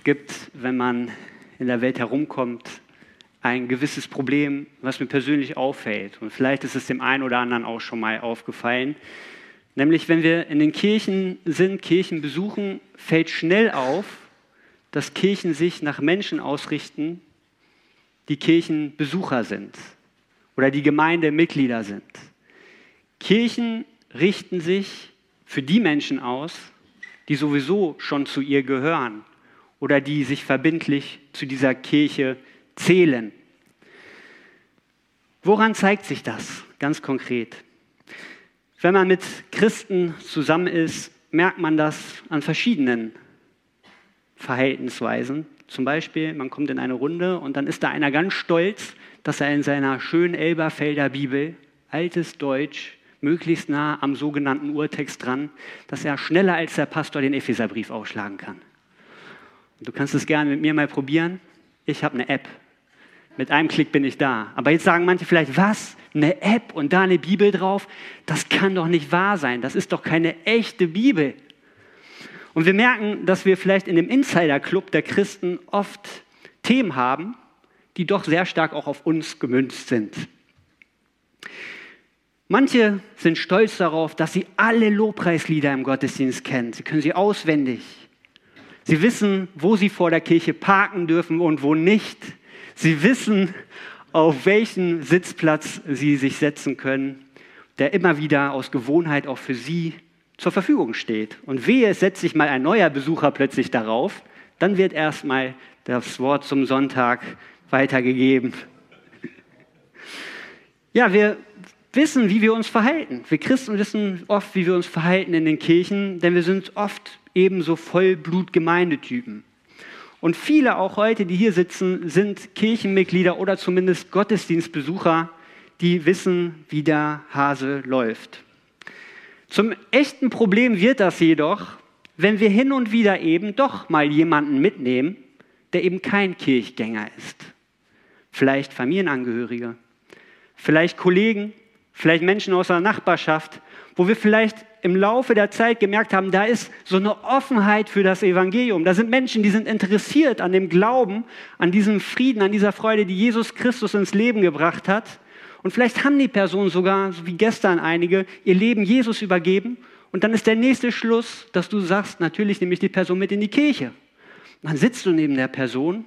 Es gibt, wenn man in der Welt herumkommt, ein gewisses Problem, was mir persönlich auffällt. Und vielleicht ist es dem einen oder anderen auch schon mal aufgefallen. Nämlich, wenn wir in den Kirchen sind, Kirchen besuchen, fällt schnell auf, dass Kirchen sich nach Menschen ausrichten, die Kirchenbesucher sind oder die Gemeindemitglieder sind. Kirchen richten sich für die Menschen aus, die sowieso schon zu ihr gehören oder die sich verbindlich zu dieser Kirche zählen. Woran zeigt sich das ganz konkret? Wenn man mit Christen zusammen ist, merkt man das an verschiedenen Verhaltensweisen. Zum Beispiel, man kommt in eine Runde und dann ist da einer ganz stolz, dass er in seiner schönen Elberfelder Bibel, altes Deutsch, möglichst nah am sogenannten Urtext dran, dass er schneller als der Pastor den Epheserbrief aufschlagen kann. Du kannst es gerne mit mir mal probieren. Ich habe eine App. Mit einem Klick bin ich da. Aber jetzt sagen manche vielleicht, was? Eine App und da eine Bibel drauf? Das kann doch nicht wahr sein. Das ist doch keine echte Bibel. Und wir merken, dass wir vielleicht in dem Insider-Club der Christen oft Themen haben, die doch sehr stark auch auf uns gemünzt sind. Manche sind stolz darauf, dass sie alle Lobpreislieder im Gottesdienst kennen. Sie können sie auswendig. Sie wissen, wo sie vor der Kirche parken dürfen und wo nicht. Sie wissen, auf welchen Sitzplatz sie sich setzen können, der immer wieder aus Gewohnheit auch für sie zur Verfügung steht. Und wehe, es setzt sich mal ein neuer Besucher plötzlich darauf, dann wird erstmal das Wort zum Sonntag weitergegeben. Ja, wir wissen, wie wir uns verhalten. Wir Christen wissen oft, wie wir uns verhalten in den Kirchen, denn wir sind oft ebenso Vollblut-Gemeindetypen. Und viele auch heute, die hier sitzen, sind Kirchenmitglieder oder zumindest Gottesdienstbesucher, die wissen, wie der Hase läuft. Zum echten Problem wird das jedoch, wenn wir hin und wieder eben doch mal jemanden mitnehmen, der eben kein Kirchgänger ist. Vielleicht Familienangehörige, vielleicht Kollegen, vielleicht Menschen aus der Nachbarschaft, wo wir vielleicht im Laufe der Zeit gemerkt haben, da ist so eine Offenheit für das Evangelium. Da sind Menschen, die sind interessiert an dem Glauben, an diesem Frieden, an dieser Freude, die Jesus Christus ins Leben gebracht hat. Und vielleicht haben die Personen sogar, so wie gestern einige, ihr Leben Jesus übergeben. Und dann ist der nächste Schluss, dass du sagst, natürlich nehme ich die Person mit in die Kirche. Und dann sitzt du neben der Person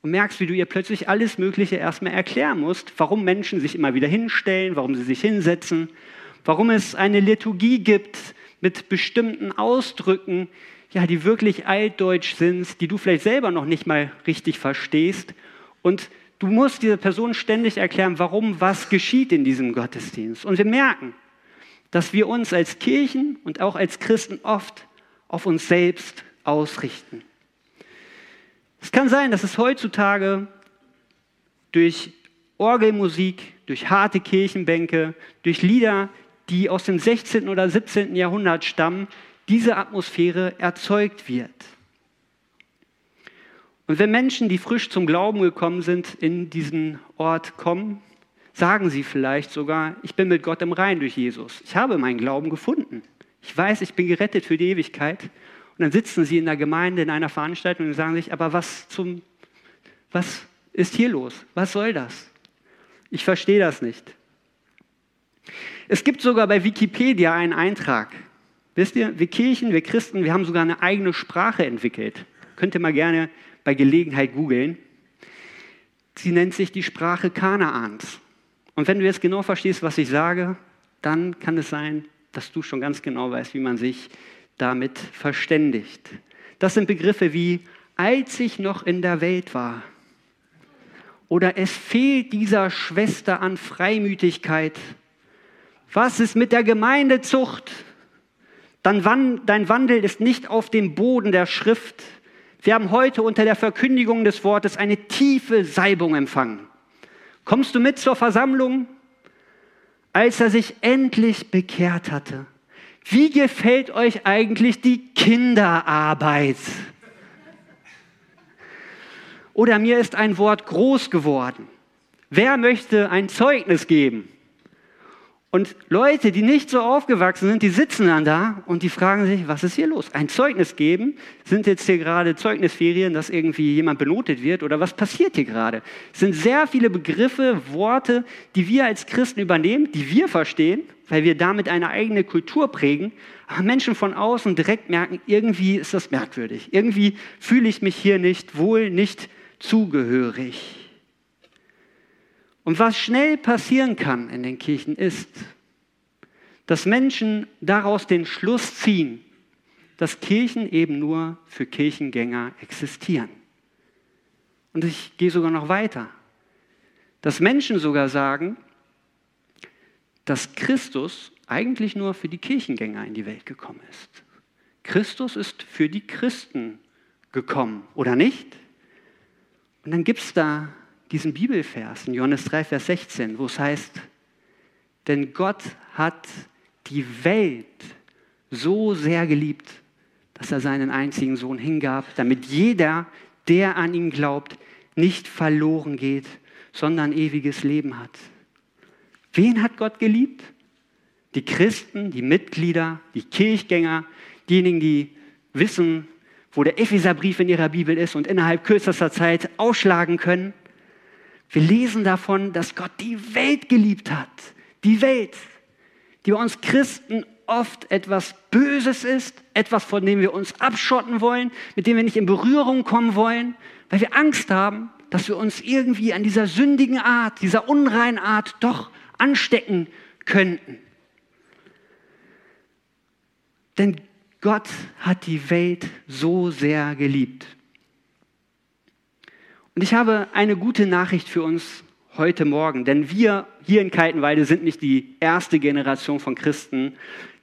und merkst, wie du ihr plötzlich alles Mögliche erstmal erklären musst, warum Menschen sich immer wieder hinstellen, warum sie sich hinsetzen, warum es eine Liturgie gibt mit bestimmten Ausdrücken, ja, die wirklich altdeutsch sind, die du vielleicht selber noch nicht mal richtig verstehst. Und du musst dieser Person ständig erklären, warum was geschieht in diesem Gottesdienst. Und wir merken, dass wir uns als Kirchen und auch als Christen oft auf uns selbst ausrichten. Es kann sein, dass es heutzutage durch Orgelmusik, durch harte Kirchenbänke, durch Lieder, die aus dem 16. oder 17. Jahrhundert stammen, diese Atmosphäre erzeugt wird. Und wenn Menschen, die frisch zum Glauben gekommen sind, in diesen Ort kommen, sagen sie vielleicht sogar, ich bin mit Gott im Rein durch Jesus. Ich habe meinen Glauben gefunden. Ich weiß, ich bin gerettet für die Ewigkeit. Und dann sitzen sie in der Gemeinde in einer Veranstaltung und sagen sich, aber was zum, was ist hier los? Was soll das? Ich verstehe das nicht. Es gibt sogar bei Wikipedia einen Eintrag. Wisst ihr, wir Kirchen, wir Christen, wir haben sogar eine eigene Sprache entwickelt. Könnt ihr mal gerne bei Gelegenheit googeln. Sie nennt sich die Sprache Kanaans. Und wenn du jetzt genau verstehst, was ich sage, dann kann es sein, dass du schon ganz genau weißt, wie man sich damit verständigt. Das sind Begriffe wie, als ich noch in der Welt war. Oder es fehlt dieser Schwester an Freimütigkeit. Was ist mit der Gemeindezucht? Dein Wandel ist nicht auf dem Boden der Schrift. Wir haben heute unter der Verkündigung des Wortes eine tiefe Salbung empfangen. Kommst du mit zur Versammlung? Als er sich endlich bekehrt hatte, wie gefällt euch eigentlich die Kinderarbeit? Oder mir ist ein Wort groß geworden. Wer möchte ein Zeugnis geben? Und Leute, die nicht so aufgewachsen sind, die sitzen dann da und die fragen sich, was ist hier los? Ein Zeugnis geben? Sind jetzt hier gerade Zeugnisferien, dass irgendwie jemand benotet wird? Oder was passiert hier gerade? Es sind sehr viele Begriffe, Worte, die wir als Christen übernehmen, die wir verstehen, weil wir damit eine eigene Kultur prägen. Aber Menschen von außen direkt merken, irgendwie ist das merkwürdig. Irgendwie fühle ich mich hier nicht wohl, nicht zugehörig. Und was schnell passieren kann in den Kirchen ist, dass Menschen daraus den Schluss ziehen, dass Kirchen eben nur für Kirchengänger existieren. Und ich gehe sogar noch weiter. Dass Menschen sogar sagen, dass Christus eigentlich nur für die Kirchengänger in die Welt gekommen ist. Christus ist für die Christen gekommen, oder nicht? Und dann gibt es da diesen Bibelvers in Johannes 3, Vers 16, wo es heißt, denn Gott hat die Welt so sehr geliebt, dass er seinen einzigen Sohn hingab, damit jeder, der an ihn glaubt, nicht verloren geht, sondern ewiges Leben hat. Wen hat Gott geliebt? Die Christen, die Mitglieder, die Kirchgänger, diejenigen, die wissen, wo der Epheserbrief in ihrer Bibel ist und innerhalb kürzester Zeit ausschlagen können. Wir lesen davon, dass Gott die Welt geliebt hat. Die Welt, die bei uns Christen oft etwas Böses ist, etwas, von dem wir uns abschotten wollen, mit dem wir nicht in Berührung kommen wollen, weil wir Angst haben, dass wir uns irgendwie an dieser sündigen Art, dieser unreinen Art doch anstecken könnten. Denn Gott hat die Welt so sehr geliebt. Und ich habe eine gute Nachricht für uns heute Morgen, denn wir hier in Kaltenweide sind nicht die erste Generation von Christen,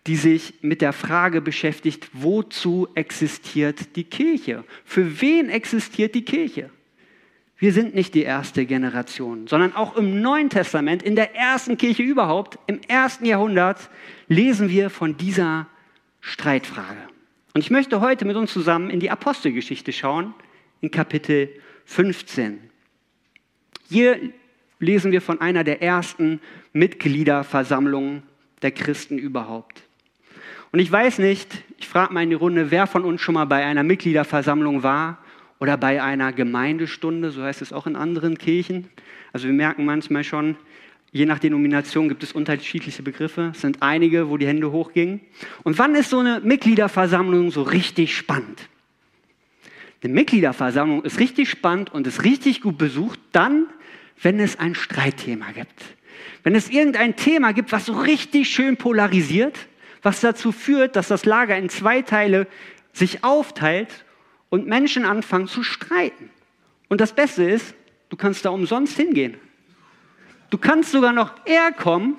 die sich mit der Frage beschäftigt, wozu existiert die Kirche? Für wen existiert die Kirche? Wir sind nicht die erste Generation, sondern auch im Neuen Testament, in der ersten Kirche überhaupt, im ersten Jahrhundert, lesen wir von dieser Streitfrage. Und ich möchte heute mit uns zusammen in die Apostelgeschichte schauen, in Kapitel 15. Hier lesen wir von einer der ersten Mitgliederversammlungen der Christen überhaupt. Und ich weiß nicht, ich frage mal in die Runde, wer von uns schon mal bei einer Mitgliederversammlung war oder bei einer Gemeindestunde, so heißt es auch in anderen Kirchen. Also wir merken manchmal schon, je nach Denomination gibt es unterschiedliche Begriffe. Es sind einige, wo die Hände hochgingen. Und wann ist so eine Mitgliederversammlung so richtig spannend? Eine Mitgliederversammlung ist richtig spannend und ist richtig gut besucht, dann, wenn es ein Streitthema gibt. Wenn es irgendein Thema gibt, was so richtig schön polarisiert, was dazu führt, dass das Lager in zwei Teile sich aufteilt und Menschen anfangen zu streiten. Und das Beste ist, du kannst da umsonst hingehen. Du kannst sogar noch eher kommen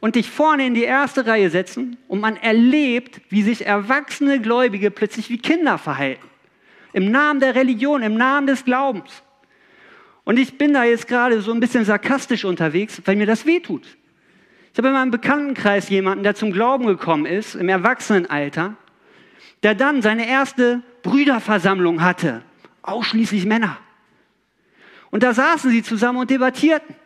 und dich vorne in die erste Reihe setzen und man erlebt, wie sich erwachsene Gläubige plötzlich wie Kinder verhalten. Im Namen der Religion, im Namen des Glaubens. Und ich bin da jetzt gerade so ein bisschen sarkastisch unterwegs, weil mir das wehtut. Ich habe in meinem Bekanntenkreis jemanden, der zum Glauben gekommen ist, im Erwachsenenalter, der dann seine erste Brüderversammlung hatte. Ausschließlich Männer. Und da saßen sie zusammen und debattierten.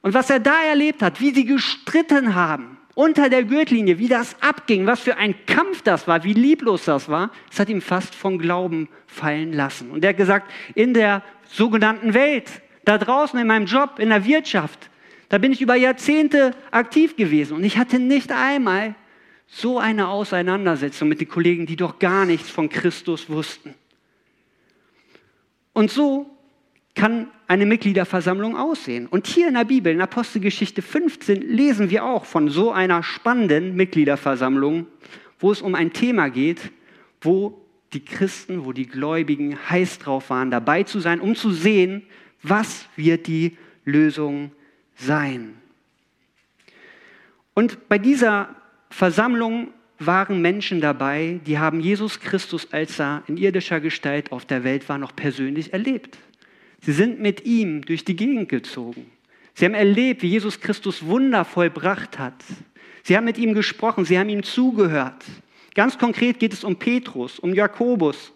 Und was er da erlebt hat, wie sie gestritten haben, unter der Gürtellinie, wie das abging, was für ein Kampf das war, wie lieblos das war, das hat ihm fast vom Glauben fallen lassen. Und er hat gesagt, in der sogenannten Welt, da draußen in meinem Job, in der Wirtschaft, da bin ich über Jahrzehnte aktiv gewesen und ich hatte nicht einmal so eine Auseinandersetzung mit den Kollegen, die doch gar nichts von Christus wussten. Und so kann eine Mitgliederversammlung aussehen. Und hier in der Bibel, in Apostelgeschichte 15, lesen wir auch von so einer spannenden Mitgliederversammlung, wo es um ein Thema geht, wo die Christen, wo die Gläubigen heiß drauf waren, dabei zu sein, um zu sehen, was wird die Lösung sein. Und bei dieser Versammlung waren Menschen dabei, die haben Jesus Christus, als er in irdischer Gestalt auf der Welt war, noch persönlich erlebt. Sie sind mit ihm durch die Gegend gezogen. Sie haben erlebt, wie Jesus Christus Wunder vollbracht hat. Sie haben mit ihm gesprochen, sie haben ihm zugehört. Ganz konkret geht es um Petrus, um Jakobus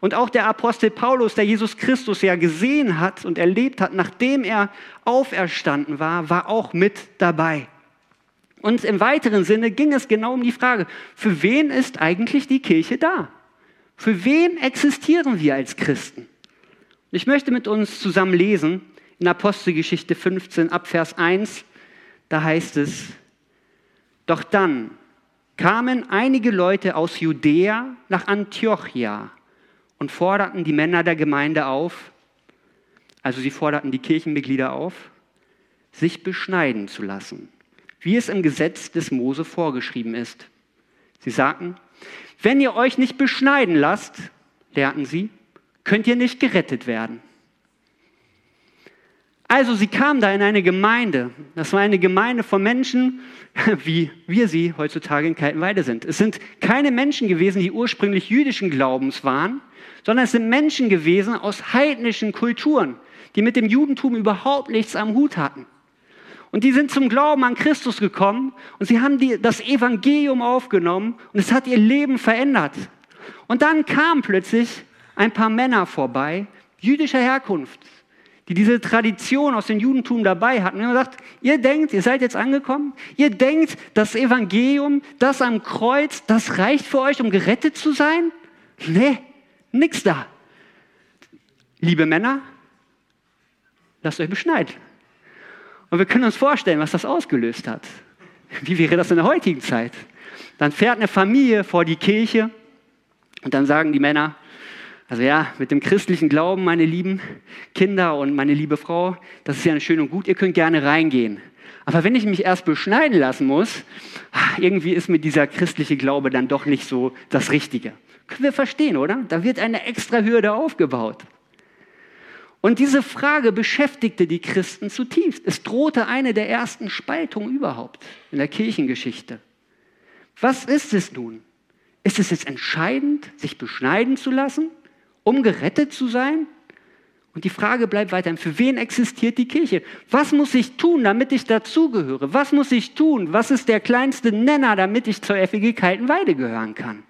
und auch der Apostel Paulus, der Jesus Christus ja gesehen hat und erlebt hat, nachdem er auferstanden war, war auch mit dabei. Und im weiteren Sinne ging es genau um die Frage, für wen ist eigentlich die Kirche da? Für wen existieren wir als Christen? Ich möchte mit uns zusammen lesen in Apostelgeschichte 15 ab Vers 1. Da heißt es, doch dann kamen einige Leute aus Judäa nach Antiochia und forderten die Männer der Gemeinde auf, also sie forderten die Kirchenmitglieder auf, sich beschneiden zu lassen, wie es im Gesetz des Mose vorgeschrieben ist. Sie sagten, wenn ihr euch nicht beschneiden lasst, lehrten sie, könnt ihr nicht gerettet werden. Also sie kamen da in eine Gemeinde. Das war eine Gemeinde von Menschen, wie wir sie heutzutage in Kaltenweide sind. Es sind keine Menschen gewesen, die ursprünglich jüdischen Glaubens waren, sondern es sind Menschen gewesen aus heidnischen Kulturen, die mit dem Judentum überhaupt nichts am Hut hatten. Und die sind zum Glauben an Christus gekommen und sie haben die, das Evangelium aufgenommen und es hat ihr Leben verändert. Und dann kamen plötzlich ein paar Männer vorbei, jüdischer Herkunft, die diese Tradition aus dem Judentum dabei hatten. Und haben gesagt, ihr denkt, ihr seid jetzt angekommen, ihr denkt, das Evangelium, das am Kreuz, das reicht für euch, um gerettet zu sein? Nee, nix da. Liebe Männer, lasst euch beschneiden. Und wir können uns vorstellen, was das ausgelöst hat. Wie wäre das in der heutigen Zeit? Dann fährt eine Familie vor die Kirche und dann sagen die Männer, also ja, mit dem christlichen Glauben, meine lieben Kinder und meine liebe Frau, das ist ja schön und gut, ihr könnt gerne reingehen. Aber wenn ich mich erst beschneiden lassen muss, ah, irgendwie ist mir dieser christliche Glaube dann doch nicht so das Richtige. Können wir verstehen, oder? Da wird eine extra Hürde aufgebaut. Und diese Frage beschäftigte die Christen zutiefst. Es drohte eine der ersten Spaltungen überhaupt in der Kirchengeschichte. Was ist es nun? Ist es jetzt entscheidend, sich beschneiden zu lassen, um gerettet zu sein? Und die Frage bleibt weiterhin, für wen existiert die Kirche? Was muss ich tun, damit ich dazugehöre? Was muss ich tun? Was ist der kleinste Nenner, damit ich zur FEG Kaltenweide gehören kann?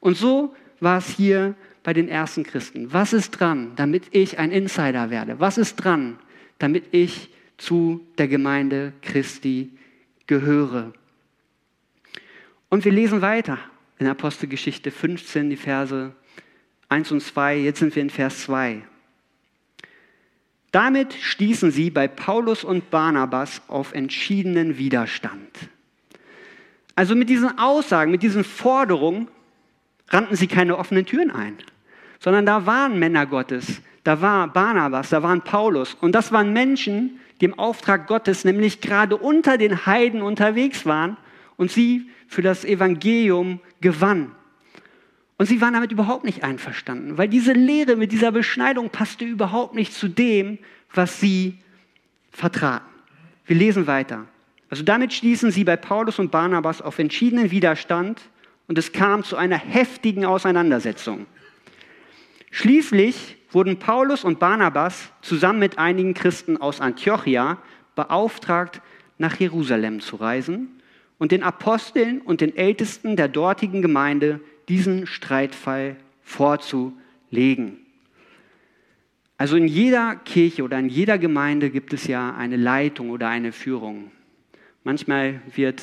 Und so war es hier bei den ersten Christen? Was ist dran, damit ich ein Insider werde? Was ist dran, damit ich zu der Gemeinde Christi gehöre? Und wir lesen weiter in Apostelgeschichte 15, die Verse 1 und 2. Jetzt sind wir in Vers 2. Damit stießen sie bei Paulus und Barnabas auf entschiedenen Widerstand. Also mit diesen Aussagen, mit diesen Forderungen rannten sie keine offenen Türen ein sondern da waren Männer Gottes. Da war Barnabas, da waren Paulus. Und das waren Menschen, die im Auftrag Gottes nämlich gerade unter den Heiden unterwegs waren und sie für das Evangelium gewannen. Und sie waren damit überhaupt nicht einverstanden, weil diese Lehre mit dieser Beschneidung passte überhaupt nicht zu dem, was sie vertraten. Wir lesen weiter. Also damit stießen sie bei Paulus und Barnabas auf entschiedenen Widerstand und es kam zu einer heftigen Auseinandersetzung. Schließlich wurden Paulus und Barnabas zusammen mit einigen Christen aus Antiochia beauftragt, nach Jerusalem zu reisen und den Aposteln und den Ältesten der dortigen Gemeinde diesen Streitfall vorzulegen. Also in jeder Kirche oder in jeder Gemeinde gibt es ja eine Leitung oder eine Führung. Manchmal wird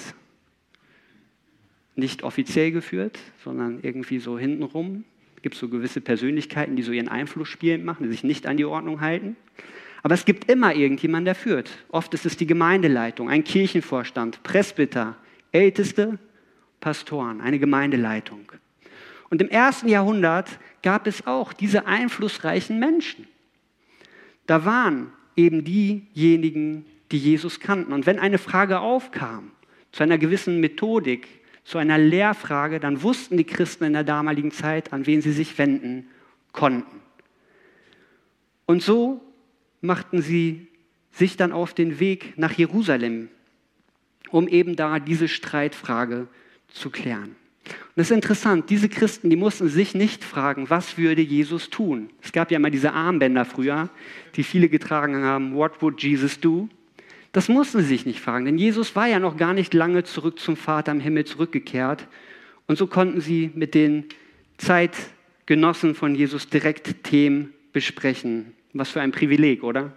nicht offiziell geführt, sondern irgendwie so hintenrum. Es gibt so gewisse Persönlichkeiten, die so ihren Einfluss spielend machen, die sich nicht an die Ordnung halten. Aber es gibt immer irgendjemanden, der führt. Oft ist es die Gemeindeleitung, ein Kirchenvorstand, Presbyter, Älteste, Pastoren, eine Gemeindeleitung. Und im ersten Jahrhundert gab es auch diese einflussreichen Menschen. Da waren eben diejenigen, die Jesus kannten. Und wenn eine Frage aufkam zu einer gewissen Methodik, zu einer Lehrfrage, dann wussten die Christen in der damaligen Zeit, an wen sie sich wenden konnten. Und so machten sie sich dann auf den Weg nach Jerusalem, um eben da diese Streitfrage zu klären. Und das ist interessant, diese Christen, die mussten sich nicht fragen, was würde Jesus tun? Es gab ja immer diese Armbänder früher, die viele getragen haben, what would Jesus do? Das mussten sie sich nicht fragen, denn Jesus war ja noch gar nicht lange zurück zum Vater im Himmel zurückgekehrt. Und so konnten sie mit den Zeitgenossen von Jesus direkt Themen besprechen. Was für ein Privileg, oder?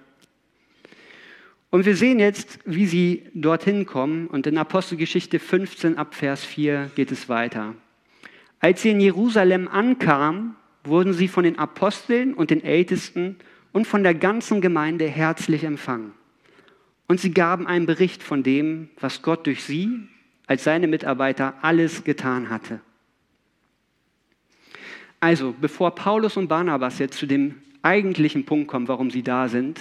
Und wir sehen jetzt, wie sie dorthin kommen. Und in Apostelgeschichte 15 ab Vers 4 geht es weiter. Als sie in Jerusalem ankamen, wurden sie von den Aposteln und den Ältesten und von der ganzen Gemeinde herzlich empfangen. Und sie gaben einen Bericht von dem, was Gott durch sie als seine Mitarbeiter alles getan hatte. Also, bevor Paulus und Barnabas jetzt zu dem eigentlichen Punkt kommen, warum sie da sind,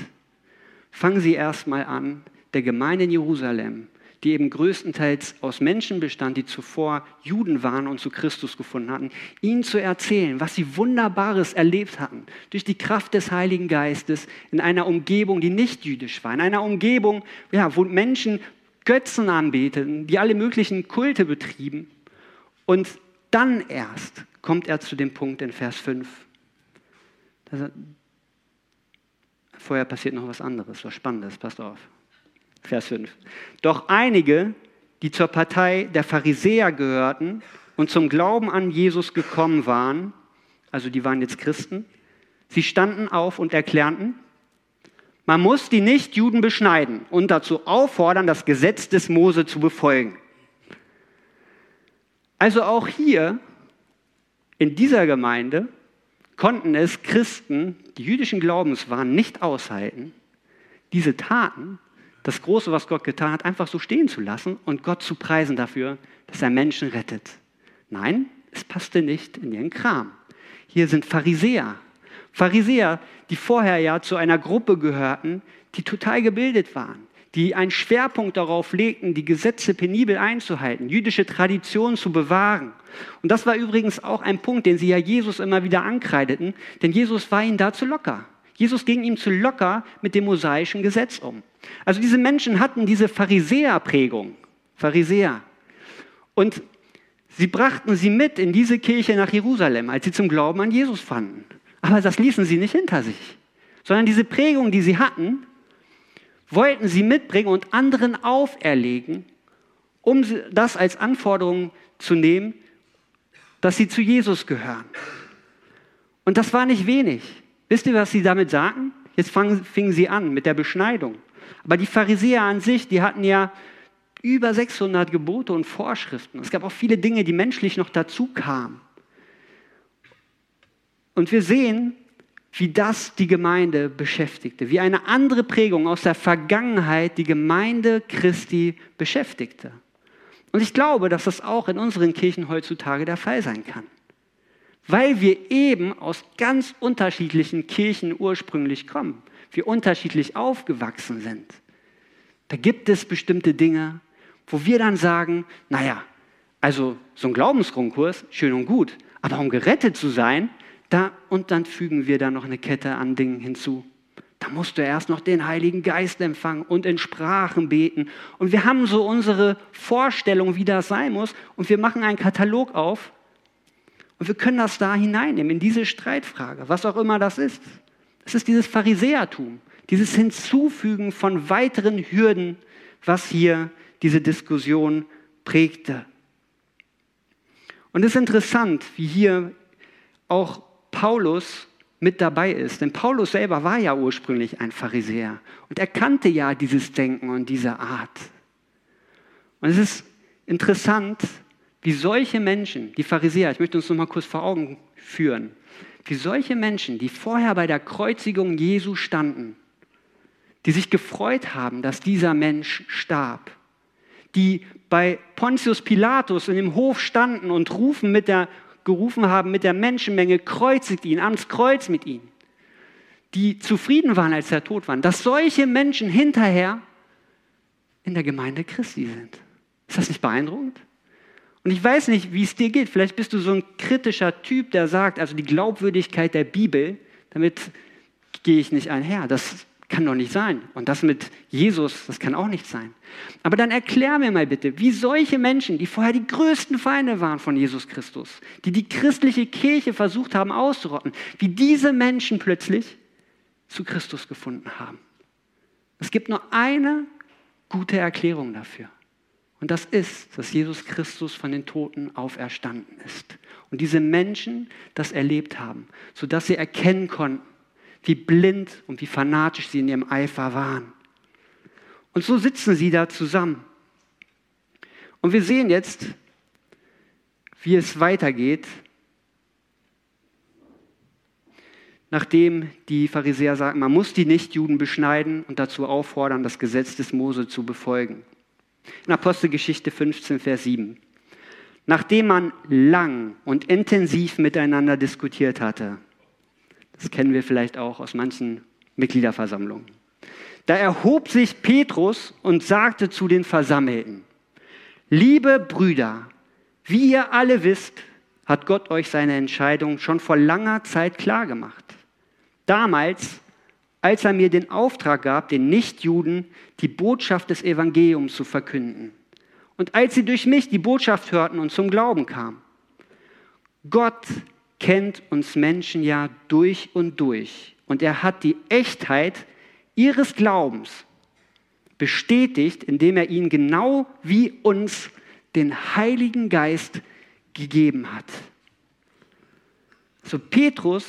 fangen sie erstmal an, der Gemeinde in Jerusalem die eben größtenteils aus Menschen bestand, die zuvor Juden waren und zu Christus gefunden hatten, ihnen zu erzählen, was sie Wunderbares erlebt hatten, durch die Kraft des Heiligen Geistes in einer Umgebung, die nicht jüdisch war, in einer Umgebung, ja, wo Menschen Götzen anbeteten, die alle möglichen Kulte betrieben. Und dann erst kommt er zu dem Punkt in Vers 5. Vorher passiert noch was anderes, was Spannendes, passt auf. Vers 5. Doch einige, die zur Partei der Pharisäer gehörten und zum Glauben an Jesus gekommen waren, also die waren jetzt Christen, sie standen auf und erklärten, man muss die Nichtjuden beschneiden und dazu auffordern, das Gesetz des Mose zu befolgen. Also auch hier in dieser Gemeinde konnten es Christen, die jüdischen Glaubens waren, nicht aushalten, diese Taten das Große, was Gott getan hat, einfach so stehen zu lassen und Gott zu preisen dafür, dass er Menschen rettet. Nein, es passte nicht in ihren Kram. Hier sind Pharisäer. Pharisäer, die vorher ja zu einer Gruppe gehörten, die total gebildet waren, die einen Schwerpunkt darauf legten, die Gesetze penibel einzuhalten, jüdische Traditionen zu bewahren. Und das war übrigens auch ein Punkt, den sie ja Jesus immer wieder ankreideten, denn Jesus war ihnen dazu locker. Jesus ging ihm zu locker mit dem mosaischen Gesetz um. Also diese Menschen hatten diese Pharisäerprägung, Pharisäer. Und sie brachten sie mit in diese Kirche nach Jerusalem, als sie zum Glauben an Jesus fanden. Aber das ließen sie nicht hinter sich, sondern diese Prägung, die sie hatten, wollten sie mitbringen und anderen auferlegen, um das als Anforderung zu nehmen, dass sie zu Jesus gehören. Und das war nicht wenig. Wisst ihr, was sie damit sagen? Jetzt fangen, fingen sie an mit der Beschneidung. Aber die Pharisäer an sich, die hatten ja über 600 Gebote und Vorschriften. Es gab auch viele Dinge, die menschlich noch dazu kamen. Und wir sehen, wie das die Gemeinde beschäftigte, wie eine andere Prägung aus der Vergangenheit die Gemeinde Christi beschäftigte. Und ich glaube, dass das auch in unseren Kirchen heutzutage der Fall sein kann weil wir eben aus ganz unterschiedlichen Kirchen ursprünglich kommen, wir unterschiedlich aufgewachsen sind. Da gibt es bestimmte Dinge, wo wir dann sagen, naja, also so ein Glaubensgrundkurs, schön und gut, aber um gerettet zu sein, da, und dann fügen wir da noch eine Kette an Dingen hinzu. Da musst du erst noch den Heiligen Geist empfangen und in Sprachen beten. Und wir haben so unsere Vorstellung, wie das sein muss. Und wir machen einen Katalog auf und wir können das da hineinnehmen, in diese Streitfrage, was auch immer das ist. Es ist dieses Pharisäertum, dieses Hinzufügen von weiteren Hürden, was hier diese Diskussion prägte. Und es ist interessant, wie hier auch Paulus mit dabei ist. Denn Paulus selber war ja ursprünglich ein Pharisäer und er kannte ja dieses Denken und diese Art. Und es ist interessant, wie solche Menschen, die Pharisäer, ich möchte uns noch mal kurz vor Augen führen, wie solche Menschen, die vorher bei der Kreuzigung Jesu standen, die sich gefreut haben, dass dieser Mensch starb, die bei Pontius Pilatus in dem Hof standen und rufen mit der, gerufen haben mit der Menschenmenge, kreuzigt ihn, ans Kreuz mit ihm, die zufrieden waren, als er tot war, dass solche Menschen hinterher in der Gemeinde Christi sind. Ist das nicht beeindruckend? Und ich weiß nicht, wie es dir geht. Vielleicht bist du so ein kritischer Typ, der sagt, also die Glaubwürdigkeit der Bibel, damit gehe ich nicht einher. Das kann doch nicht sein. Und das mit Jesus, das kann auch nicht sein. Aber dann erklär mir mal bitte, wie solche Menschen, die vorher die größten Feinde waren von Jesus Christus, die die christliche Kirche versucht haben auszurotten, wie diese Menschen plötzlich zu Christus gefunden haben. Es gibt nur eine gute Erklärung dafür. Und das ist, dass Jesus Christus von den Toten auferstanden ist. Und diese Menschen das erlebt haben, sodass sie erkennen konnten, wie blind und wie fanatisch sie in ihrem Eifer waren. Und so sitzen sie da zusammen. Und wir sehen jetzt, wie es weitergeht, nachdem die Pharisäer sagen, man muss die Nichtjuden beschneiden und dazu auffordern, das Gesetz des Mose zu befolgen. In Apostelgeschichte 15, Vers 7. Nachdem man lang und intensiv miteinander diskutiert hatte, das kennen wir vielleicht auch aus manchen Mitgliederversammlungen, da erhob sich Petrus und sagte zu den Versammelten, liebe Brüder, wie ihr alle wisst, hat Gott euch seine Entscheidung schon vor langer Zeit klargemacht. Damals, als er mir den Auftrag gab, den Nichtjuden die Botschaft des Evangeliums zu verkünden. Und als sie durch mich die Botschaft hörten und zum Glauben kamen. Gott kennt uns Menschen ja durch und durch. Und er hat die Echtheit ihres Glaubens bestätigt, indem er ihnen genau wie uns den Heiligen Geist gegeben hat. So Petrus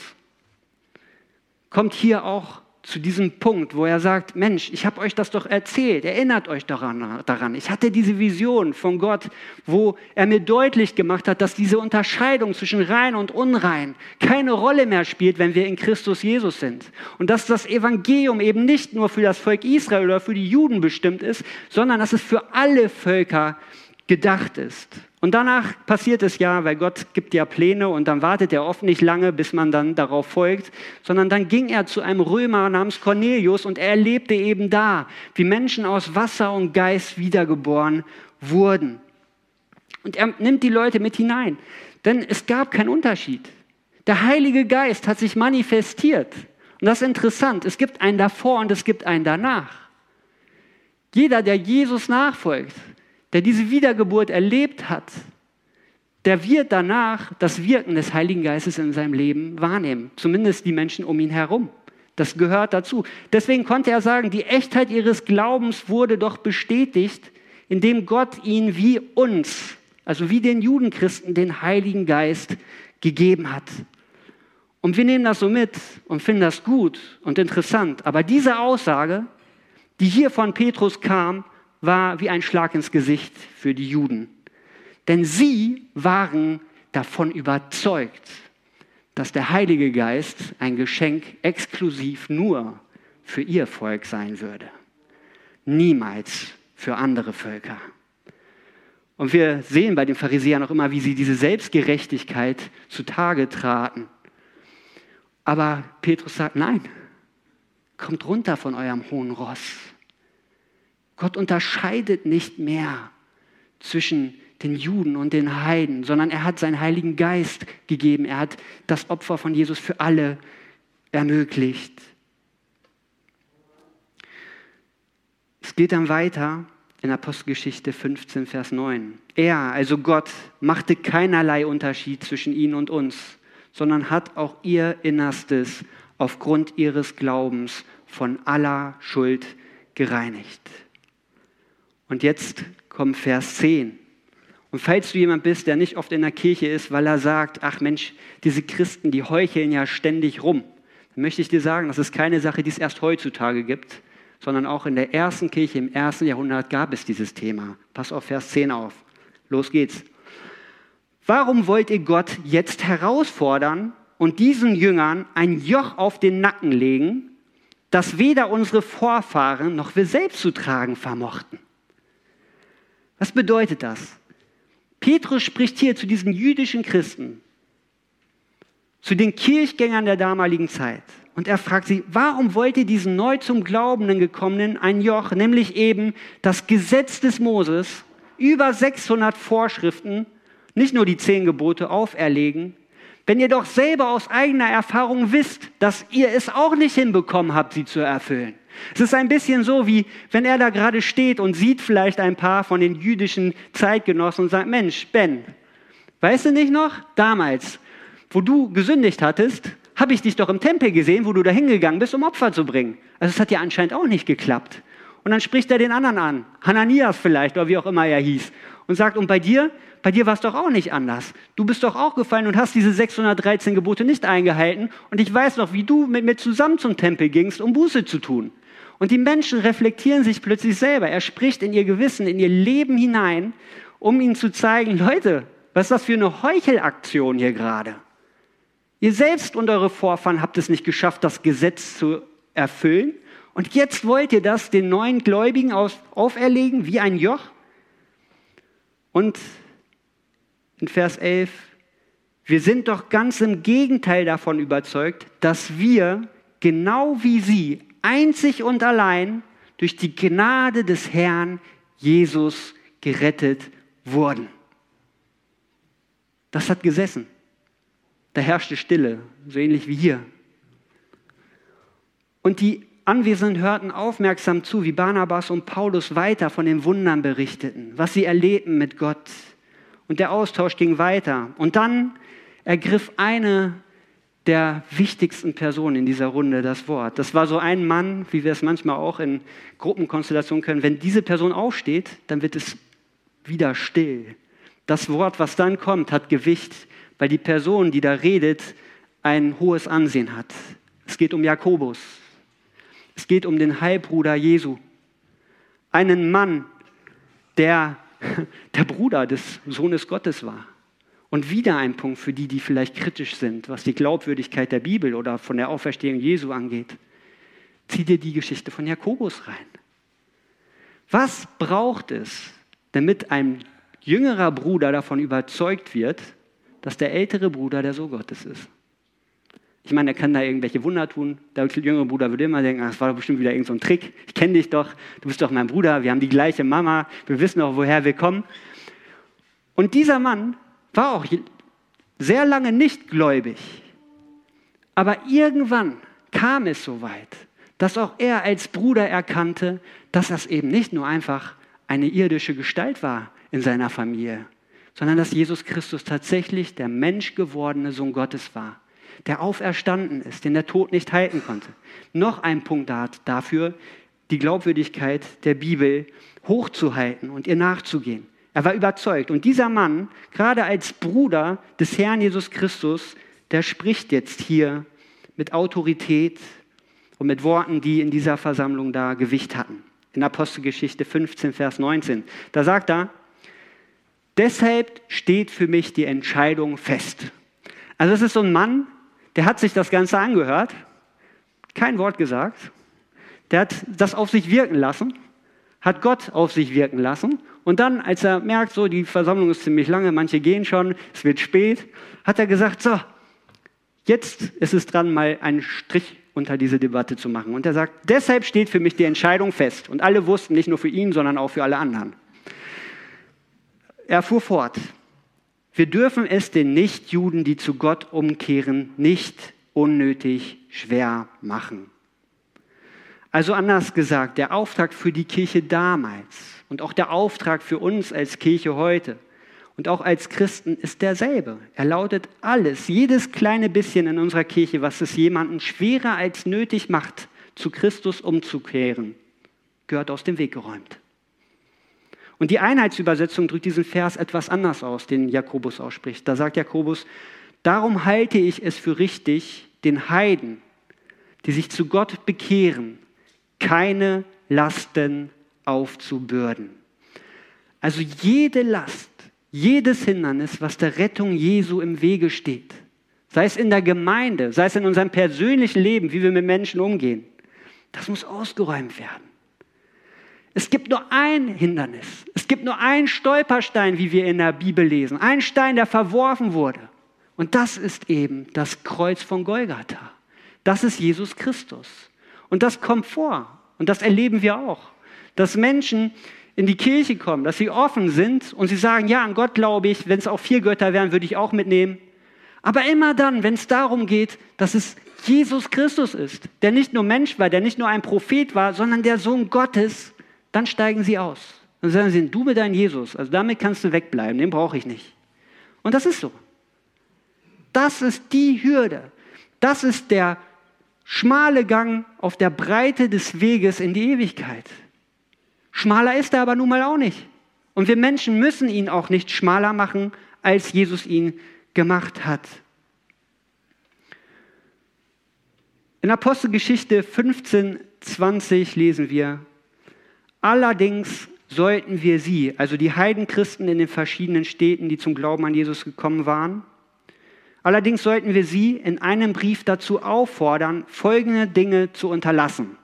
kommt hier auch zu diesem Punkt, wo er sagt, Mensch, ich habe euch das doch erzählt, erinnert euch daran, daran. Ich hatte diese Vision von Gott, wo er mir deutlich gemacht hat, dass diese Unterscheidung zwischen rein und unrein keine Rolle mehr spielt, wenn wir in Christus Jesus sind. Und dass das Evangelium eben nicht nur für das Volk Israel oder für die Juden bestimmt ist, sondern dass es für alle Völker gedacht ist. Und danach passiert es ja, weil Gott gibt ja Pläne und dann wartet er oft nicht lange, bis man dann darauf folgt, sondern dann ging er zu einem Römer namens Cornelius und er erlebte eben da, wie Menschen aus Wasser und Geist wiedergeboren wurden. Und er nimmt die Leute mit hinein, denn es gab keinen Unterschied. Der Heilige Geist hat sich manifestiert. Und das ist interessant, es gibt einen davor und es gibt einen danach. Jeder, der Jesus nachfolgt, der diese Wiedergeburt erlebt hat, der wird danach das Wirken des Heiligen Geistes in seinem Leben wahrnehmen. Zumindest die Menschen um ihn herum. Das gehört dazu. Deswegen konnte er sagen, die Echtheit ihres Glaubens wurde doch bestätigt, indem Gott ihn wie uns, also wie den Judenchristen, den Heiligen Geist gegeben hat. Und wir nehmen das so mit und finden das gut und interessant. Aber diese Aussage, die hier von Petrus kam, war wie ein Schlag ins Gesicht für die Juden. Denn sie waren davon überzeugt, dass der Heilige Geist ein Geschenk exklusiv nur für ihr Volk sein würde. Niemals für andere Völker. Und wir sehen bei den Pharisäern auch immer, wie sie diese Selbstgerechtigkeit zutage traten. Aber Petrus sagt, nein, kommt runter von eurem hohen Ross. Gott unterscheidet nicht mehr zwischen den Juden und den Heiden, sondern er hat seinen Heiligen Geist gegeben. Er hat das Opfer von Jesus für alle ermöglicht. Es geht dann weiter in Apostelgeschichte 15, Vers 9. Er, also Gott, machte keinerlei Unterschied zwischen ihnen und uns, sondern hat auch ihr Innerstes aufgrund ihres Glaubens von aller Schuld gereinigt. Und jetzt kommt Vers 10. Und falls du jemand bist, der nicht oft in der Kirche ist, weil er sagt, ach Mensch, diese Christen, die heucheln ja ständig rum, dann möchte ich dir sagen, das ist keine Sache, die es erst heutzutage gibt, sondern auch in der ersten Kirche im ersten Jahrhundert gab es dieses Thema. Pass auf Vers 10 auf. Los geht's. Warum wollt ihr Gott jetzt herausfordern und diesen Jüngern ein Joch auf den Nacken legen, das weder unsere Vorfahren noch wir selbst zu tragen vermochten? Was bedeutet das? Petrus spricht hier zu diesen jüdischen Christen, zu den Kirchgängern der damaligen Zeit. Und er fragt sie, warum wollt ihr diesen neu zum Glaubenden gekommenen ein Joch, nämlich eben das Gesetz des Moses, über 600 Vorschriften, nicht nur die zehn Gebote auferlegen, wenn ihr doch selber aus eigener Erfahrung wisst, dass ihr es auch nicht hinbekommen habt, sie zu erfüllen. Es ist ein bisschen so, wie wenn er da gerade steht und sieht vielleicht ein paar von den jüdischen Zeitgenossen und sagt, Mensch, Ben, weißt du nicht noch, damals, wo du gesündigt hattest, habe ich dich doch im Tempel gesehen, wo du da hingegangen bist, um Opfer zu bringen. Also es hat ja anscheinend auch nicht geklappt. Und dann spricht er den anderen an, Hananias vielleicht oder wie auch immer er hieß, und sagt, und bei dir, bei dir war es doch auch nicht anders. Du bist doch auch gefallen und hast diese 613 Gebote nicht eingehalten. Und ich weiß noch, wie du mit mir zusammen zum Tempel gingst, um Buße zu tun. Und die Menschen reflektieren sich plötzlich selber. Er spricht in ihr Gewissen, in ihr Leben hinein, um ihnen zu zeigen, Leute, was ist das für eine Heuchelaktion hier gerade? Ihr selbst und eure Vorfahren habt es nicht geschafft, das Gesetz zu erfüllen. Und jetzt wollt ihr das den neuen Gläubigen auferlegen wie ein Joch? Und in Vers 11, wir sind doch ganz im Gegenteil davon überzeugt, dass wir, genau wie sie, einzig und allein durch die Gnade des Herrn Jesus gerettet wurden. Das hat gesessen. Da herrschte Stille, so ähnlich wie hier. Und die Anwesenden hörten aufmerksam zu, wie Barnabas und Paulus weiter von den Wundern berichteten, was sie erlebten mit Gott. Und der Austausch ging weiter. Und dann ergriff eine der wichtigsten Personen in dieser Runde das Wort. Das war so ein Mann, wie wir es manchmal auch in Gruppenkonstellationen können. Wenn diese Person aufsteht, dann wird es wieder still. Das Wort, was dann kommt, hat Gewicht, weil die Person, die da redet, ein hohes Ansehen hat. Es geht um Jakobus. Es geht um den Heilbruder Jesu. Einen Mann, der der Bruder des Sohnes Gottes war. Und wieder ein Punkt für die, die vielleicht kritisch sind, was die Glaubwürdigkeit der Bibel oder von der Auferstehung Jesu angeht. Zieh dir die Geschichte von Jakobus rein. Was braucht es, damit ein jüngerer Bruder davon überzeugt wird, dass der ältere Bruder der Sohn Gottes ist? Ich meine, er kann da irgendwelche Wunder tun. Der jüngere Bruder würde immer denken, ach, das war doch bestimmt wieder irgendein so Trick. Ich kenne dich doch, du bist doch mein Bruder, wir haben die gleiche Mama, wir wissen auch, woher wir kommen. Und dieser Mann war auch sehr lange nicht gläubig. Aber irgendwann kam es so weit, dass auch er als Bruder erkannte, dass das eben nicht nur einfach eine irdische Gestalt war in seiner Familie, sondern dass Jesus Christus tatsächlich der menschgewordene Sohn Gottes war, der auferstanden ist, den der Tod nicht halten konnte. Noch ein Punkt dafür, die Glaubwürdigkeit der Bibel hochzuhalten und ihr nachzugehen. Er war überzeugt. Und dieser Mann, gerade als Bruder des Herrn Jesus Christus, der spricht jetzt hier mit Autorität und mit Worten, die in dieser Versammlung da Gewicht hatten. In Apostelgeschichte 15, Vers 19. Da sagt er, deshalb steht für mich die Entscheidung fest. Also es ist so ein Mann, der hat sich das Ganze angehört, kein Wort gesagt, der hat das auf sich wirken lassen, hat Gott auf sich wirken lassen und dann, als er merkt, so die Versammlung ist ziemlich lange, manche gehen schon, es wird spät, hat er gesagt, so, jetzt ist es dran, mal einen Strich unter diese Debatte zu machen. Und er sagt, deshalb steht für mich die Entscheidung fest. Und alle wussten, nicht nur für ihn, sondern auch für alle anderen. Er fuhr fort, wir dürfen es den Nichtjuden, die zu Gott umkehren, nicht unnötig schwer machen. Also anders gesagt, der Auftrag für die Kirche damals und auch der Auftrag für uns als Kirche heute und auch als Christen ist derselbe. Er lautet alles, jedes kleine bisschen in unserer Kirche, was es jemanden schwerer als nötig macht, zu Christus umzukehren, gehört aus dem Weg geräumt. Und die Einheitsübersetzung drückt diesen Vers etwas anders aus, den Jakobus ausspricht. Da sagt Jakobus, darum halte ich es für richtig, den Heiden, die sich zu Gott bekehren, keine Lasten aufzubürden. Also jede Last, jedes Hindernis, was der Rettung Jesu im Wege steht, sei es in der Gemeinde, sei es in unserem persönlichen Leben, wie wir mit Menschen umgehen, das muss ausgeräumt werden. Es gibt nur ein Hindernis, es gibt nur einen Stolperstein, wie wir in der Bibel lesen, ein Stein, der verworfen wurde. Und das ist eben das Kreuz von Golgatha. Das ist Jesus Christus. Und das kommt vor. Und das erleben wir auch dass Menschen in die Kirche kommen, dass sie offen sind und sie sagen, ja, an Gott glaube ich, wenn es auch vier Götter wären, würde ich auch mitnehmen. Aber immer dann, wenn es darum geht, dass es Jesus Christus ist, der nicht nur Mensch war, der nicht nur ein Prophet war, sondern der Sohn Gottes, dann steigen sie aus. Dann sagen sie, du mit deinem Jesus, also damit kannst du wegbleiben, den brauche ich nicht. Und das ist so. Das ist die Hürde. Das ist der schmale Gang auf der Breite des Weges in die Ewigkeit. Schmaler ist er aber nun mal auch nicht. Und wir Menschen müssen ihn auch nicht schmaler machen, als Jesus ihn gemacht hat. In Apostelgeschichte 15 20 lesen wir, allerdings sollten wir sie, also die Heidenchristen in den verschiedenen Städten, die zum Glauben an Jesus gekommen waren, allerdings sollten wir sie in einem Brief dazu auffordern, folgende Dinge zu unterlassen.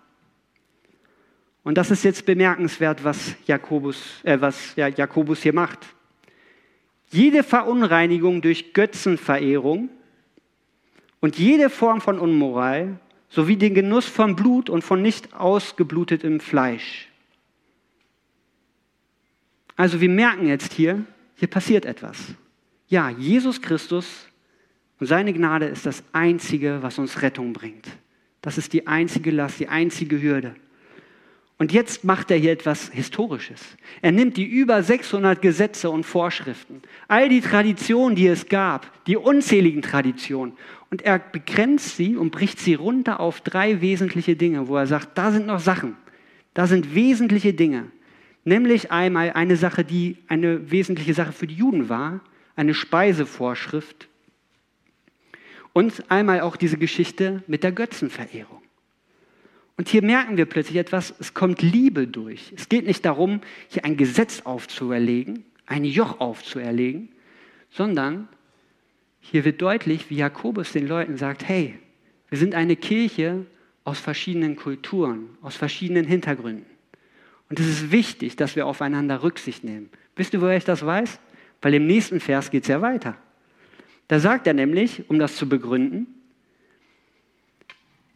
Und das ist jetzt bemerkenswert, was Jakobus, äh, was ja, Jakobus hier macht. Jede Verunreinigung durch Götzenverehrung und jede Form von Unmoral sowie den Genuss von Blut und von nicht ausgeblutetem Fleisch. Also wir merken jetzt hier, hier passiert etwas. Ja, Jesus Christus und seine Gnade ist das Einzige, was uns Rettung bringt. Das ist die einzige Last, die einzige Hürde. Und jetzt macht er hier etwas Historisches. Er nimmt die über 600 Gesetze und Vorschriften, all die Traditionen, die es gab, die unzähligen Traditionen, und er begrenzt sie und bricht sie runter auf drei wesentliche Dinge, wo er sagt, da sind noch Sachen, da sind wesentliche Dinge. Nämlich einmal eine Sache, die eine wesentliche Sache für die Juden war, eine Speisevorschrift. Und einmal auch diese Geschichte mit der Götzenverehrung. Und hier merken wir plötzlich etwas, es kommt Liebe durch. Es geht nicht darum, hier ein Gesetz aufzuerlegen, ein Joch aufzuerlegen, sondern hier wird deutlich, wie Jakobus den Leuten sagt, hey, wir sind eine Kirche aus verschiedenen Kulturen, aus verschiedenen Hintergründen. Und es ist wichtig, dass wir aufeinander Rücksicht nehmen. Wisst ihr, woher ich das weiß? Weil im nächsten Vers geht es ja weiter. Da sagt er nämlich, um das zu begründen,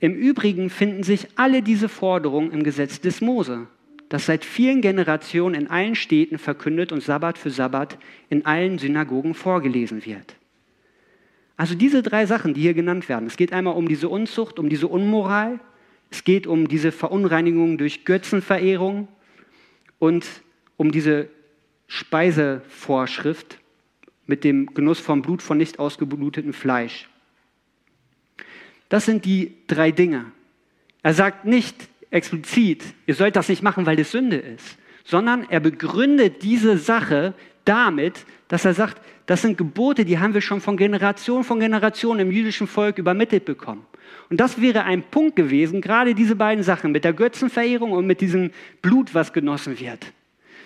im Übrigen finden sich alle diese Forderungen im Gesetz des Mose, das seit vielen Generationen in allen Städten verkündet und Sabbat für Sabbat in allen Synagogen vorgelesen wird. Also diese drei Sachen, die hier genannt werden. Es geht einmal um diese Unzucht, um diese Unmoral, es geht um diese Verunreinigung durch Götzenverehrung und um diese Speisevorschrift mit dem Genuss vom Blut von nicht ausgeblutetem Fleisch. Das sind die drei Dinge. Er sagt nicht explizit, ihr sollt das nicht machen, weil das Sünde ist, sondern er begründet diese Sache damit, dass er sagt, das sind Gebote, die haben wir schon von Generation von Generation im jüdischen Volk übermittelt bekommen. Und das wäre ein Punkt gewesen, gerade diese beiden Sachen mit der Götzenverehrung und mit diesem Blut, was genossen wird.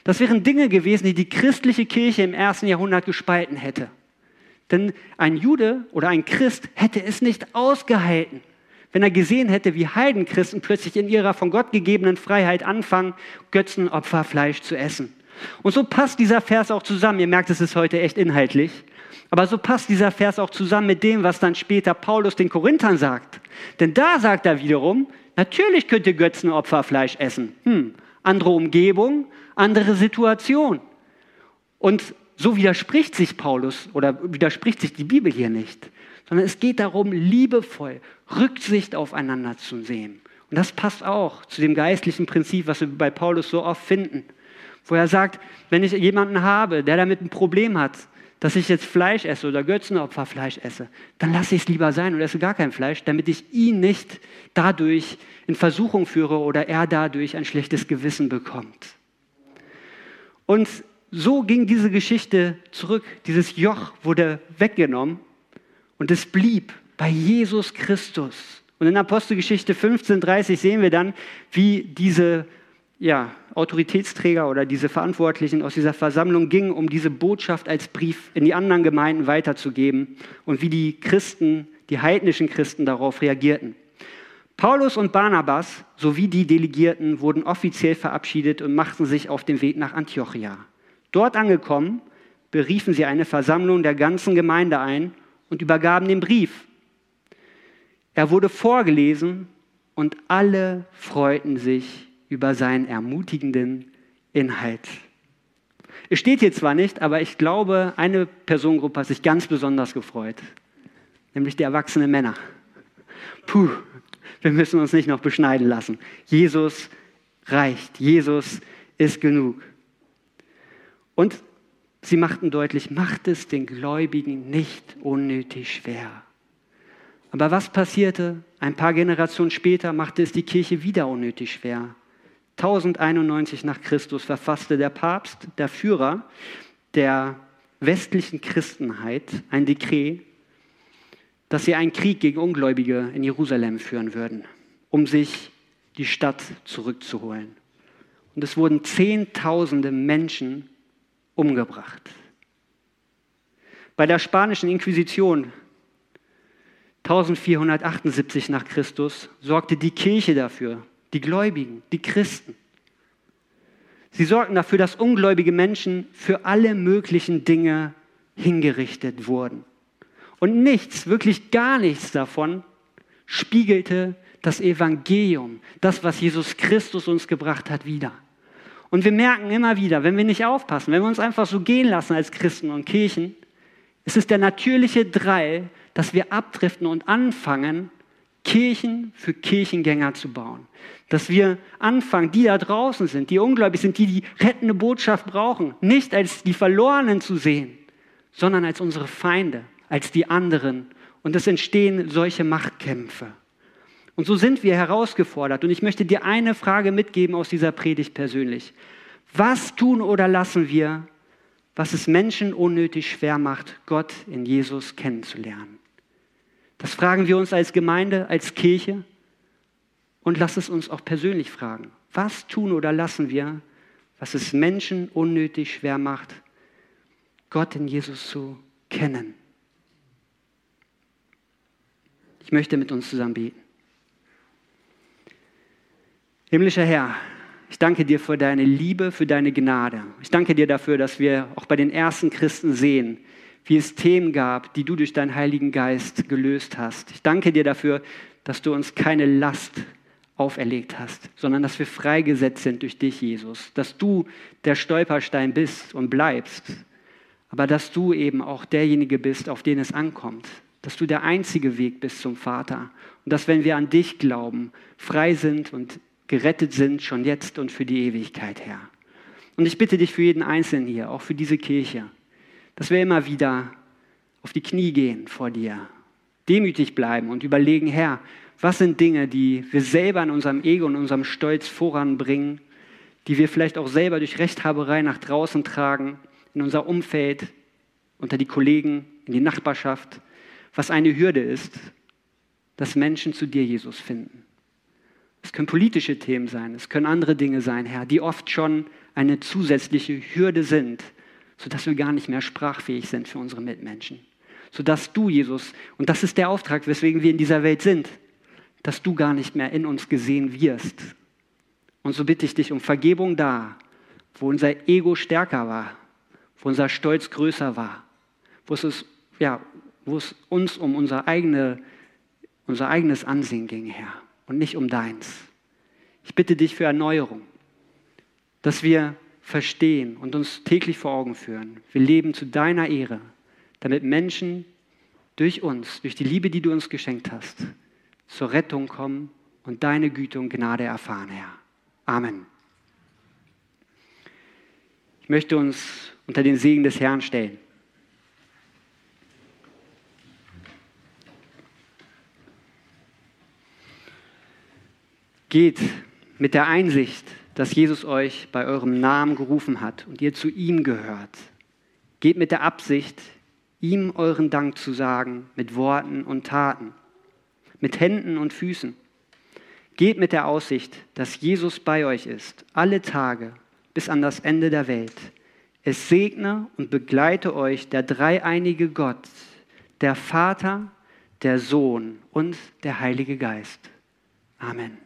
Das wären Dinge gewesen, die die christliche Kirche im ersten Jahrhundert gespalten hätte. Denn ein Jude oder ein Christ hätte es nicht ausgehalten, wenn er gesehen hätte, wie Heidenchristen plötzlich in ihrer von Gott gegebenen Freiheit anfangen, Götzenopferfleisch zu essen. Und so passt dieser Vers auch zusammen. Ihr merkt, es ist heute echt inhaltlich. Aber so passt dieser Vers auch zusammen mit dem, was dann später Paulus den Korinthern sagt. Denn da sagt er wiederum, natürlich könnt ihr Götzenopferfleisch essen. Hm, andere Umgebung, andere Situation. Und so widerspricht sich Paulus oder widerspricht sich die Bibel hier nicht, sondern es geht darum, liebevoll Rücksicht aufeinander zu sehen. Und das passt auch zu dem geistlichen Prinzip, was wir bei Paulus so oft finden, wo er sagt, wenn ich jemanden habe, der damit ein Problem hat, dass ich jetzt Fleisch esse oder Götzenopferfleisch esse, dann lasse ich es lieber sein und esse gar kein Fleisch, damit ich ihn nicht dadurch in Versuchung führe oder er dadurch ein schlechtes Gewissen bekommt. Und so ging diese Geschichte zurück. Dieses Joch wurde weggenommen und es blieb bei Jesus Christus. Und in Apostelgeschichte 15:30 sehen wir dann, wie diese ja, Autoritätsträger oder diese Verantwortlichen aus dieser Versammlung gingen, um diese Botschaft als Brief in die anderen Gemeinden weiterzugeben und wie die Christen, die heidnischen Christen darauf reagierten. Paulus und Barnabas sowie die Delegierten wurden offiziell verabschiedet und machten sich auf den Weg nach Antiochia. Dort angekommen, beriefen sie eine Versammlung der ganzen Gemeinde ein und übergaben den Brief. Er wurde vorgelesen und alle freuten sich über seinen ermutigenden Inhalt. Es steht hier zwar nicht, aber ich glaube, eine Personengruppe hat sich ganz besonders gefreut, nämlich die erwachsenen Männer. Puh, wir müssen uns nicht noch beschneiden lassen. Jesus reicht, Jesus ist genug. Und sie machten deutlich, macht es den Gläubigen nicht unnötig schwer. Aber was passierte? Ein paar Generationen später machte es die Kirche wieder unnötig schwer. 1091 nach Christus verfasste der Papst, der Führer der westlichen Christenheit, ein Dekret, dass sie einen Krieg gegen Ungläubige in Jerusalem führen würden, um sich die Stadt zurückzuholen. Und es wurden Zehntausende Menschen umgebracht. Bei der spanischen Inquisition 1478 nach Christus sorgte die Kirche dafür, die Gläubigen, die Christen. Sie sorgten dafür, dass ungläubige Menschen für alle möglichen Dinge hingerichtet wurden. Und nichts, wirklich gar nichts davon spiegelte das Evangelium, das, was Jesus Christus uns gebracht hat, wieder. Und wir merken immer wieder, wenn wir nicht aufpassen, wenn wir uns einfach so gehen lassen als Christen und Kirchen, es ist der natürliche Drall, dass wir abdriften und anfangen, Kirchen für Kirchengänger zu bauen. Dass wir anfangen, die da draußen sind, die ungläubig sind, die die rettende Botschaft brauchen, nicht als die Verlorenen zu sehen, sondern als unsere Feinde, als die anderen. Und es entstehen solche Machtkämpfe. Und so sind wir herausgefordert. Und ich möchte dir eine Frage mitgeben aus dieser Predigt persönlich. Was tun oder lassen wir, was es Menschen unnötig schwer macht, Gott in Jesus kennenzulernen? Das fragen wir uns als Gemeinde, als Kirche und lass es uns auch persönlich fragen. Was tun oder lassen wir, was es Menschen unnötig schwer macht, Gott in Jesus zu kennen? Ich möchte mit uns zusammen beten. Himmlischer Herr, ich danke dir für deine Liebe, für deine Gnade. Ich danke dir dafür, dass wir auch bei den ersten Christen sehen, wie es Themen gab, die du durch deinen Heiligen Geist gelöst hast. Ich danke dir dafür, dass du uns keine Last auferlegt hast, sondern dass wir freigesetzt sind durch dich, Jesus. Dass du der Stolperstein bist und bleibst, aber dass du eben auch derjenige bist, auf den es ankommt. Dass du der einzige Weg bist zum Vater. Und dass, wenn wir an dich glauben, frei sind und gerettet sind, schon jetzt und für die Ewigkeit, Herr. Und ich bitte dich für jeden Einzelnen hier, auch für diese Kirche, dass wir immer wieder auf die Knie gehen vor dir, demütig bleiben und überlegen, Herr, was sind Dinge, die wir selber in unserem Ego und unserem Stolz voranbringen, die wir vielleicht auch selber durch Rechthaberei nach draußen tragen, in unser Umfeld, unter die Kollegen, in die Nachbarschaft, was eine Hürde ist, dass Menschen zu dir, Jesus, finden. Es können politische Themen sein, es können andere Dinge sein, Herr, die oft schon eine zusätzliche Hürde sind, sodass wir gar nicht mehr sprachfähig sind für unsere Mitmenschen. Sodass du, Jesus, und das ist der Auftrag, weswegen wir in dieser Welt sind, dass du gar nicht mehr in uns gesehen wirst. Und so bitte ich dich um Vergebung da, wo unser Ego stärker war, wo unser Stolz größer war, wo es, ja, wo es uns um unser, eigene, unser eigenes Ansehen ging, Herr, und nicht um deins. Ich bitte dich für Erneuerung, dass wir verstehen und uns täglich vor Augen führen. Wir leben zu deiner Ehre, damit Menschen durch uns, durch die Liebe, die du uns geschenkt hast, zur Rettung kommen und deine Güte und Gnade erfahren, Herr. Amen. Ich möchte uns unter den Segen des Herrn stellen. Geht mit der Einsicht, dass Jesus euch bei eurem Namen gerufen hat und ihr zu ihm gehört. Geht mit der Absicht, ihm euren Dank zu sagen mit Worten und Taten, mit Händen und Füßen. Geht mit der Aussicht, dass Jesus bei euch ist, alle Tage bis an das Ende der Welt. Es segne und begleite euch der dreieinige Gott, der Vater, der Sohn und der Heilige Geist. Amen.